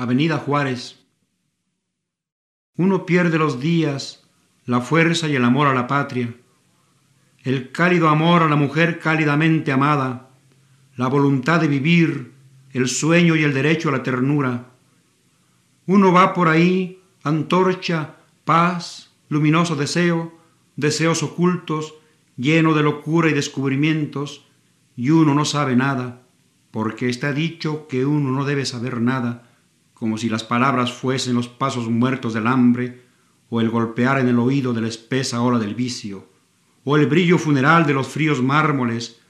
Avenida Juárez. Uno pierde los días, la fuerza y el amor a la patria, el cálido amor a la mujer cálidamente amada, la voluntad de vivir, el sueño y el derecho a la ternura. Uno va por ahí, antorcha, paz, luminoso deseo, deseos ocultos, lleno de locura y descubrimientos, y uno no sabe nada, porque está dicho que uno no debe saber nada, como si las palabras fuesen los pasos muertos del hambre, o el golpear en el oído de la espesa ola del vicio, o el brillo funeral de los fríos mármoles,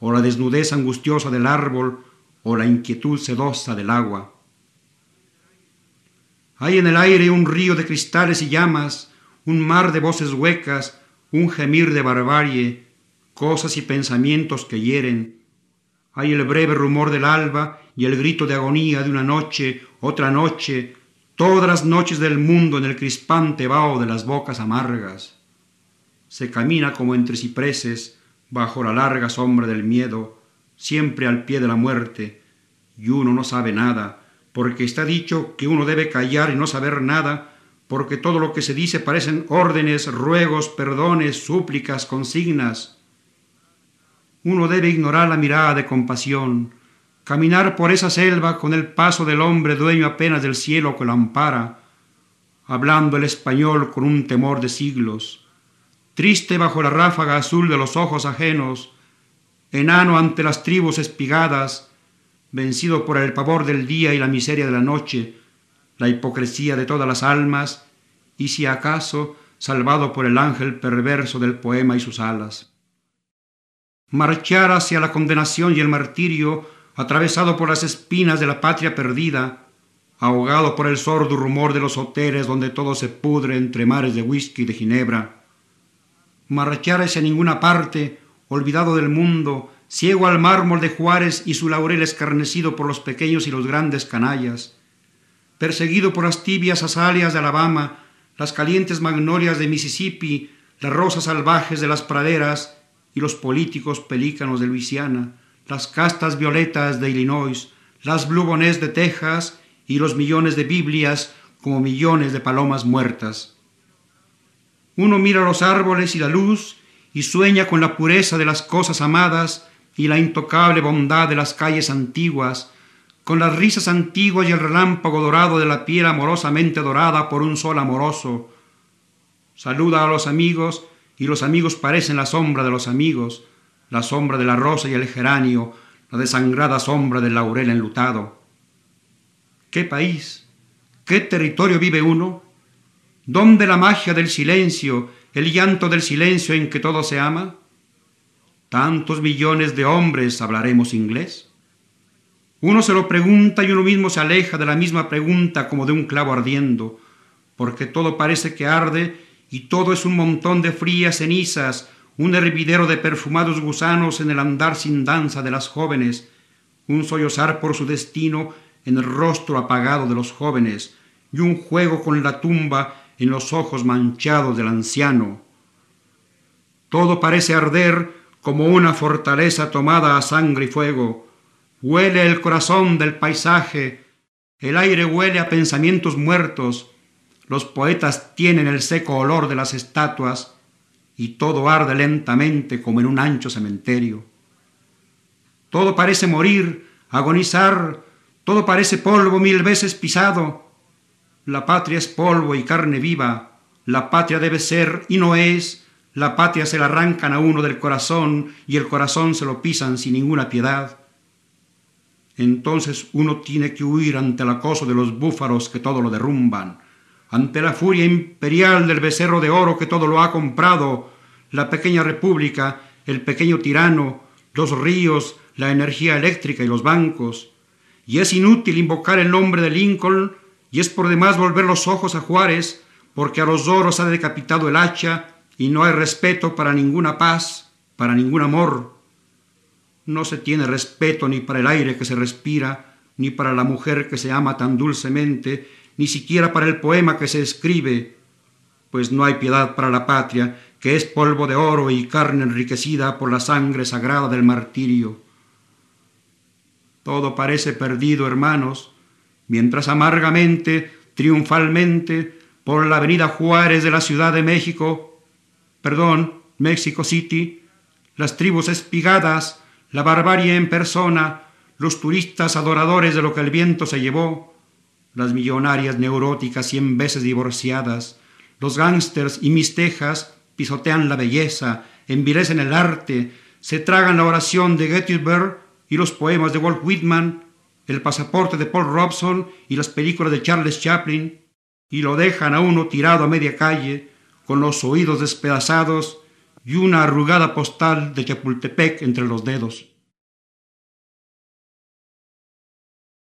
o la desnudez angustiosa del árbol, o la inquietud sedosa del agua. Hay en el aire un río de cristales y llamas, un mar de voces huecas, un gemir de barbarie, cosas y pensamientos que hieren. Hay el breve rumor del alba y el grito de agonía de una noche, otra noche, todas las noches del mundo en el crispante vaho de las bocas amargas. Se camina como entre cipreses, bajo la larga sombra del miedo, siempre al pie de la muerte, y uno no sabe nada, porque está dicho que uno debe callar y no saber nada, porque todo lo que se dice parecen órdenes, ruegos, perdones, súplicas, consignas. Uno debe ignorar la mirada de compasión, caminar por esa selva con el paso del hombre dueño apenas del cielo que lo ampara, hablando el español con un temor de siglos, triste bajo la ráfaga azul de los ojos ajenos, enano ante las tribus espigadas, vencido por el pavor del día y la miseria de la noche, la hipocresía de todas las almas, y si acaso salvado por el ángel perverso del poema y sus alas. Marchar hacia la condenación y el martirio atravesado por las espinas de la patria perdida, ahogado por el sordo rumor de los hoteles donde todo se pudre entre mares de whisky y de ginebra. Marchar hacia ninguna parte, olvidado del mundo, ciego al mármol de Juárez y su laurel escarnecido por los pequeños y los grandes canallas, perseguido por las tibias azaleas de Alabama, las calientes magnolias de Mississippi, las rosas salvajes de las praderas y los políticos pelícanos de Luisiana, las castas violetas de Illinois, las blubones de Texas y los millones de Biblias como millones de palomas muertas. Uno mira los árboles y la luz y sueña con la pureza de las cosas amadas y la intocable bondad de las calles antiguas, con las risas antiguas y el relámpago dorado de la piel amorosamente dorada por un sol amoroso. Saluda a los amigos y los amigos parecen la sombra de los amigos, la sombra de la rosa y el geranio, la desangrada sombra del laurel enlutado. ¿Qué país? ¿Qué territorio vive uno? ¿Dónde la magia del silencio, el llanto del silencio en que todo se ama? ¿Tantos millones de hombres hablaremos inglés? Uno se lo pregunta y uno mismo se aleja de la misma pregunta como de un clavo ardiendo, porque todo parece que arde y todo es un montón de frías cenizas, un hervidero de perfumados gusanos en el andar sin danza de las jóvenes, un sollozar por su destino en el rostro apagado de los jóvenes, y un juego con la tumba en los ojos manchados del anciano. Todo parece arder como una fortaleza tomada a sangre y fuego. Huele el corazón del paisaje, el aire huele a pensamientos muertos, los poetas tienen el seco olor de las estatuas, y todo arde lentamente como en un ancho cementerio. Todo parece morir, agonizar, todo parece polvo mil veces pisado. La patria es polvo y carne viva, la patria debe ser y no es, la patria se la arrancan a uno del corazón y el corazón se lo pisan sin ninguna piedad. Entonces uno tiene que huir ante el acoso de los búfaros que todo lo derrumban, ante la furia imperial del becerro de oro que todo lo ha comprado, la pequeña república, el pequeño tirano, los ríos, la energía eléctrica y los bancos. Y es inútil invocar el nombre de Lincoln, y es por demás volver los ojos a Juárez, porque a los oros ha decapitado el hacha, y no hay respeto para ninguna paz, para ningún amor. No se tiene respeto ni para el aire que se respira, ni para la mujer que se ama tan dulcemente, ni siquiera para el poema que se escribe, pues no hay piedad para la patria, que es polvo de oro y carne enriquecida por la sangre sagrada del martirio. Todo parece perdido, hermanos, mientras amargamente, triunfalmente, por la avenida Juárez de la Ciudad de México, perdón, México City, las tribus espigadas, la barbarie en persona, los turistas adoradores de lo que el viento se llevó, las millonarias neuróticas cien veces divorciadas, los gángsters y mistejas pisotean la belleza, envilecen el arte, se tragan la oración de Gettysburg y los poemas de Walt Whitman, el pasaporte de Paul Robson y las películas de Charles Chaplin, y lo dejan a uno tirado a media calle, con los oídos despedazados y una arrugada postal de Chapultepec entre los dedos.